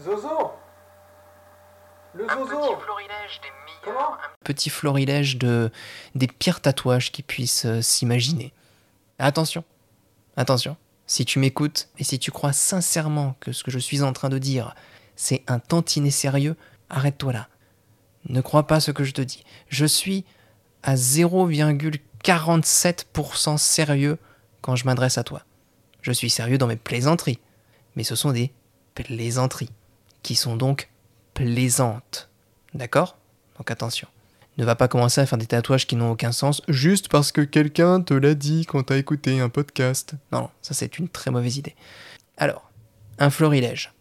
Zozo Le Un zozo petit florilège des meilleurs. Comment un Petit florilège de des pires tatouages qui puissent euh, s'imaginer. Attention, attention. Si tu m'écoutes et si tu crois sincèrement que ce que je suis en train de dire, c'est un tantinet sérieux, arrête-toi là. Ne crois pas ce que je te dis. Je suis à 0,47% sérieux quand je m'adresse à toi. Je suis sérieux dans mes plaisanteries, mais ce sont des plaisanteries qui sont donc plaisantes. D'accord? Donc attention. Ne va pas commencer à faire des tatouages qui n'ont aucun sens juste parce que quelqu'un te l'a dit quand t'as écouté un podcast. Non, ça c'est une très mauvaise idée. Alors, un florilège.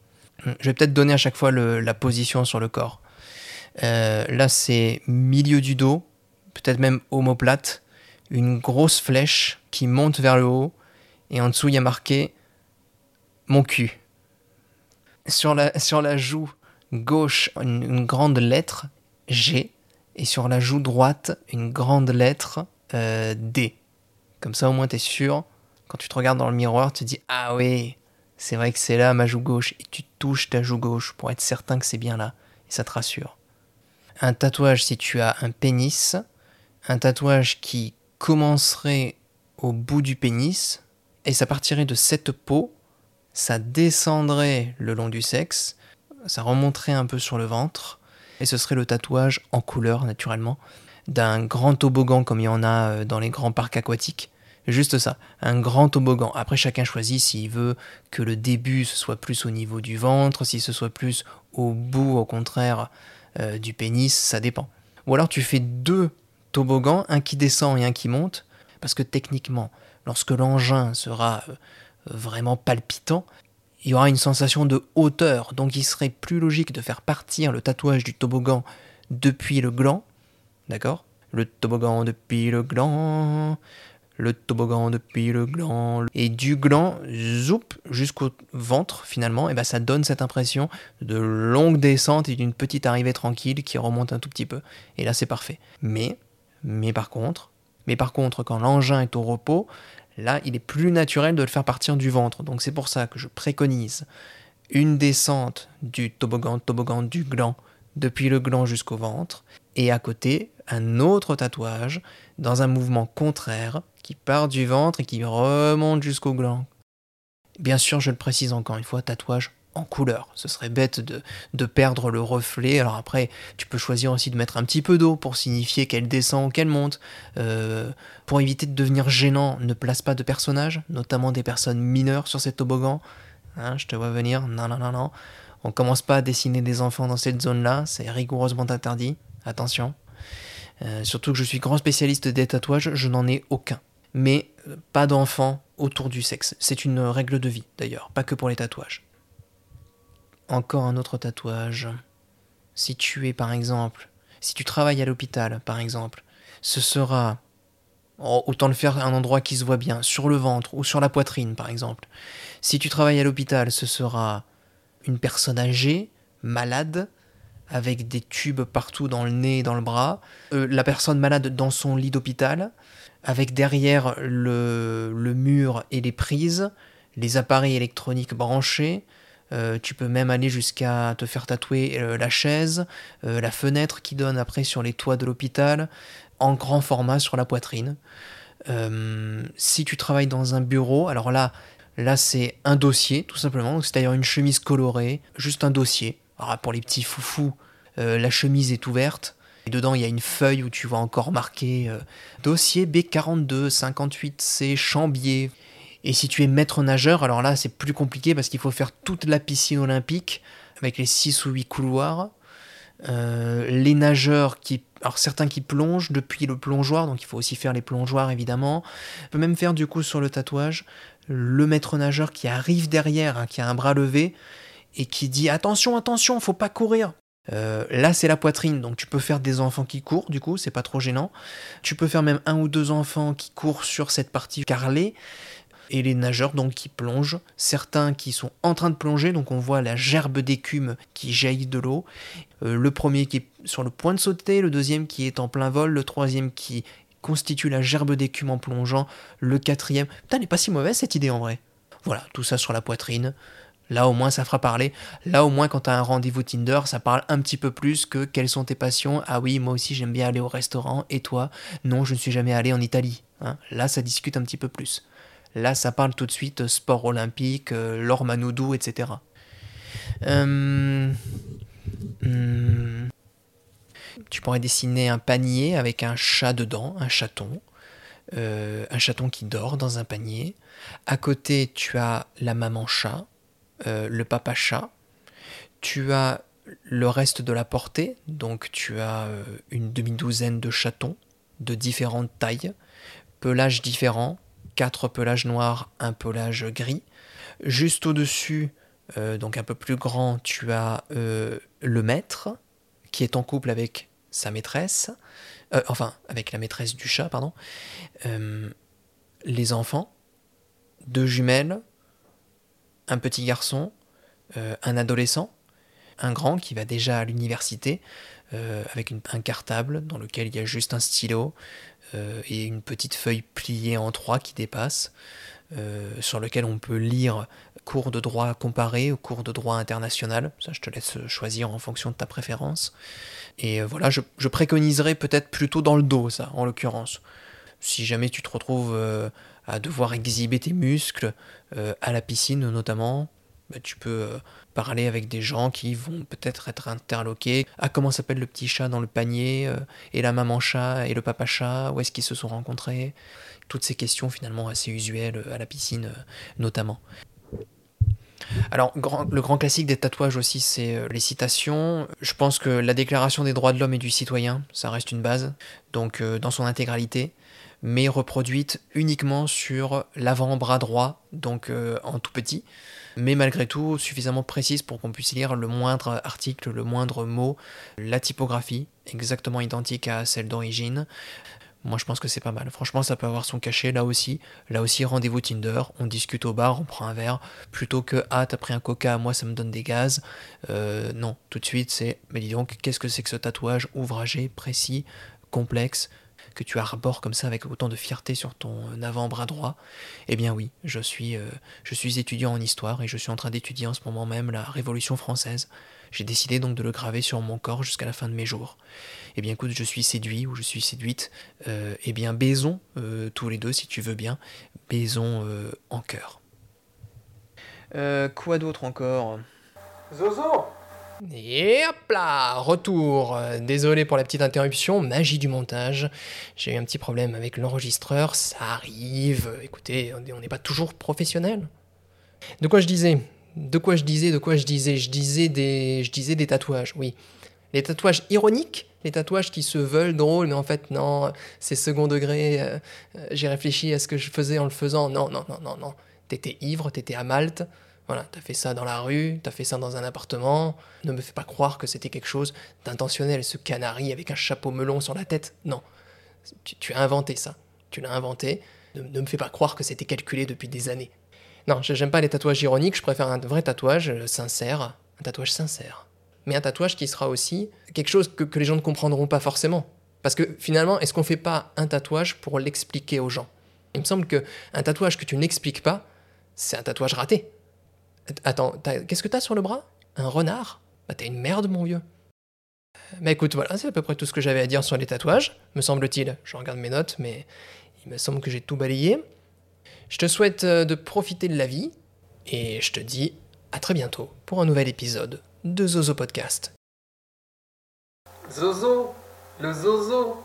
Je vais peut-être donner à chaque fois la position sur le corps. Euh, là, c'est milieu du dos, peut-être même omoplate, une grosse flèche qui monte vers le haut, et en dessous, il y a marqué mon cul. Sur la, sur la joue gauche, une, grande lettre G, et sur la joue droite, une grande lettre euh, D. Comme ça, au moins, tu es sûr. Quand tu te regardes dans le miroir, tu dis Ah oui, c'est vrai que c'est là ma joue gauche. Et tu touches ta joue gauche pour être certain que c'est bien là. Et ça te rassure. Un tatouage, si tu as un pénis, un tatouage qui commencerait au bout du pénis, et ça partirait de cette peau, ça descendrait le long du sexe, ça remonterait un peu sur le ventre, et ce serait le tatouage en couleur naturellement d'un grand toboggan comme il y en a euh, dans les grands parcs aquatiques. Juste ça, un grand toboggan. Après, chacun choisit s'il veut que le début soit plus au niveau du ventre, si ce soit plus au bout, au contraire, euh, du pénis, ça dépend. Ou alors tu fais deux toboggans, un qui descend et un qui monte, parce que techniquement, lorsque l'engin sera euh, vraiment palpitant, il y aura une sensation de hauteur, donc il serait plus logique de faire partir le tatouage du toboggan depuis le gland, d'accord? Le toboggan depuis le gland, le toboggan depuis le gland, et du gland, zoup, jusqu'au ventre finalement, et ben ça donne cette impression de longue descente et d'une petite arrivée tranquille qui remonte un tout petit peu, et là c'est parfait. Mais, mais par contre, mais par contre, quand l'engin est au repos, là, il est plus naturel de le faire partir du ventre. Donc c'est pour ça que je préconise une descente du toboggan, toboggan du gland, depuis le gland jusqu'au ventre, et à côté, un autre tatouage dans un mouvement contraire qui part du ventre et qui remonte jusqu'au gland. Bien sûr, je le précise encore une fois, tatouage en couleur. Ce serait bête de, perdre le reflet. Alors après, tu peux choisir aussi de mettre un petit peu d'eau pour signifier qu'elle descend ou qu'elle monte. Euh, pour éviter de devenir gênant, ne place pas de personnages, notamment des personnes mineures sur ces toboggans. Hein, je te vois venir. Non, non, non, non. On commence pas à dessiner des enfants dans cette zone-là. C'est rigoureusement interdit. Attention. Euh, surtout que je suis grand spécialiste des tatouages, je n'en ai aucun. Mais euh, pas d'enfants autour du sexe. C'est une règle de vie d'ailleurs, pas que pour les tatouages. Encore un autre tatouage. Si tu es par exemple, si tu travailles à l'hôpital par exemple, ce sera oh, autant le faire à un endroit qui se voit bien, sur le ventre ou sur la poitrine par exemple. Si tu travailles à l'hôpital, ce sera une personne âgée, malade, avec des tubes partout dans le nez et dans le bras, Euh, la personne malade dans son lit d'hôpital, avec derrière le, le mur et les prises, les appareils électroniques branchés. Euh, tu peux même aller jusqu'à te faire tatouer euh, la chaise, euh, la fenêtre qui donne après sur les toits de l'hôpital, en grand format sur la poitrine. Si tu travailles dans un bureau, alors là, là c'est un dossier tout simplement, c'est-à-dire une chemise colorée, juste un dossier. Alors, pour les petits foufous, la chemise est ouverte. Et dedans, il y a une feuille où tu vois encore marqué dossier B42 58C Chambier. Et si tu es maître nageur, alors là, c'est plus compliqué parce qu'il faut faire toute la piscine olympique avec les 6 ou 8 couloirs. Euh, les nageurs qui. Alors certains qui plongent depuis le plongeoir, donc il faut aussi faire les plongeoirs évidemment. On peut même faire du coup sur le tatouage le maître nageur qui arrive derrière, hein, qui a un bras levé et qui dit attention, attention, faut pas courir. Euh, là, c'est la poitrine, donc tu peux faire des enfants qui courent, du coup, c'est pas trop gênant. Tu peux faire même un ou deux enfants qui courent sur cette partie carrelée. Et les nageurs, donc, qui plongent. Certains qui sont en train de plonger, donc on voit la gerbe d'écume qui jaillit de l'eau. Euh, le premier qui est sur le point de sauter, le deuxième qui est en plein vol, le troisième qui constitue la gerbe d'écume en plongeant, le quatrième. Putain, elle est pas si mauvaise cette idée en vrai. Voilà, tout ça sur la poitrine. Là au moins ça fera parler. Là au moins quand tu as un rendez-vous Tinder, ça parle un petit peu plus que quelles sont tes passions. Ah oui, moi aussi j'aime bien aller au restaurant. Et toi? Non, je ne suis jamais allé en Italie. Hein. Là ça discute un petit peu plus. Là ça parle tout de suite sport olympique, euh, l'or manoudou, etc. Euh, hmm. Tu pourrais dessiner un panier avec un chat dedans, un chaton. Euh, un chaton qui dort dans un panier. À côté, tu as la maman chat, euh, le papa chat. Tu as le reste de la portée, donc tu as euh, une demi-douzaine de chatons de différentes tailles, pelages différents, quatre pelages noirs, un pelage gris. Juste au-dessus, donc un peu plus grand, tu as le maître qui est en couple avec sa maîtresse, enfin avec la maîtresse du chat, pardon, les enfants, deux jumelles, un petit garçon, euh, un adolescent, un grand qui va déjà à l'université, euh, avec un cartable dans lequel il y a juste un stylo euh, et une petite feuille pliée en trois qui dépasse, sur lequel on peut lire cours de droit comparé ou cours de droit international. Ça, je te laisse choisir en fonction de ta préférence. Et voilà, je, je préconiserais peut-être plutôt dans le dos, ça, en l'occurrence. Si jamais tu te retrouves à devoir exhiber tes muscles euh, à la piscine notamment. Bah, tu peux euh, parler avec des gens qui vont peut-être être interloqués. Ah, comment s'appelle le petit chat dans le panier euh, Et la maman chat et le papa chat Où est-ce qu'ils se sont rencontrés? Toutes ces questions finalement assez usuelles à la piscine notamment. Alors, le grand classique des tatouages aussi, c'est les citations. Je pense que la Déclaration des droits de l'homme et du citoyen, ça reste une base, donc dans son intégralité mais reproduite uniquement sur l'avant-bras droit, donc euh, en tout petit, mais malgré tout suffisamment précise pour qu'on puisse lire le moindre article, le moindre mot, la typographie, exactement identique à celle d'origine. Moi je pense que c'est pas mal. Franchement ça peut avoir son cachet là aussi. Là aussi rendez-vous Tinder, on discute au bar, on prend un verre, plutôt que ah t'as pris un coca, moi ça me donne des gaz. Euh, non, tout de suite c'est mais dis donc qu'est-ce que c'est que ce tatouage ouvragé, précis, complexe que tu arbores comme ça avec autant de fierté sur ton avant-bras droit, eh bien oui, je suis, euh, je suis étudiant en histoire et je suis en train d'étudier en ce moment même la Révolution française. J'ai décidé donc de le graver sur mon corps jusqu'à la fin de mes jours. Eh bien écoute, je suis séduit ou je suis séduite. Euh, eh bien baisons euh, tous les deux si tu veux bien. Baisons en cœur. quoi d'autre encore? Zozo et hop là, retour. Désolé pour la petite interruption, magie du montage. J'ai eu un petit problème avec l'enregistreur, ça arrive. Écoutez, on n'est pas toujours professionnel. De quoi je disais? De quoi je disais De quoi je disais? Je disais des, je disais des tatouages, oui. Les tatouages ironiques, les tatouages qui se veulent drôles, mais en fait, non, c'est second degré. Euh, euh, j'ai réfléchi à ce que je faisais en le faisant. Non, non, non, non, non. T'étais ivre, t'étais à Malte. Voilà, t'as fait ça dans la rue, t'as fait ça dans un appartement. Ne me fais pas croire que c'était quelque chose d'intentionnel, ce canari avec un chapeau melon sur la tête. Non, tu, as inventé ça. Tu l'as inventé. Ne, me fais pas croire que c'était calculé depuis des années. Non, j'aime pas les tatouages ironiques, je préfère un vrai tatouage euh, sincère, un tatouage sincère. Mais un tatouage qui sera aussi quelque chose que, que les gens ne comprendront pas forcément. Parce que finalement, est-ce qu'on fait pas un tatouage pour l'expliquer aux gens? Il me semble que un tatouage que tu n'expliques pas, c'est un tatouage raté. Attends, qu'est-ce que t'as sur le bras? Un renard? Bah t'es une merde, mon vieux. Mais écoute, voilà, c'est à peu près tout ce que j'avais à dire sur les tatouages, me semble-t-il. Je regarde mes notes, mais il me semble que j'ai tout balayé. Je te souhaite euh, de profiter de la vie, et je te dis à très bientôt pour un nouvel épisode de Zozo Podcast. Zozo, le Zozo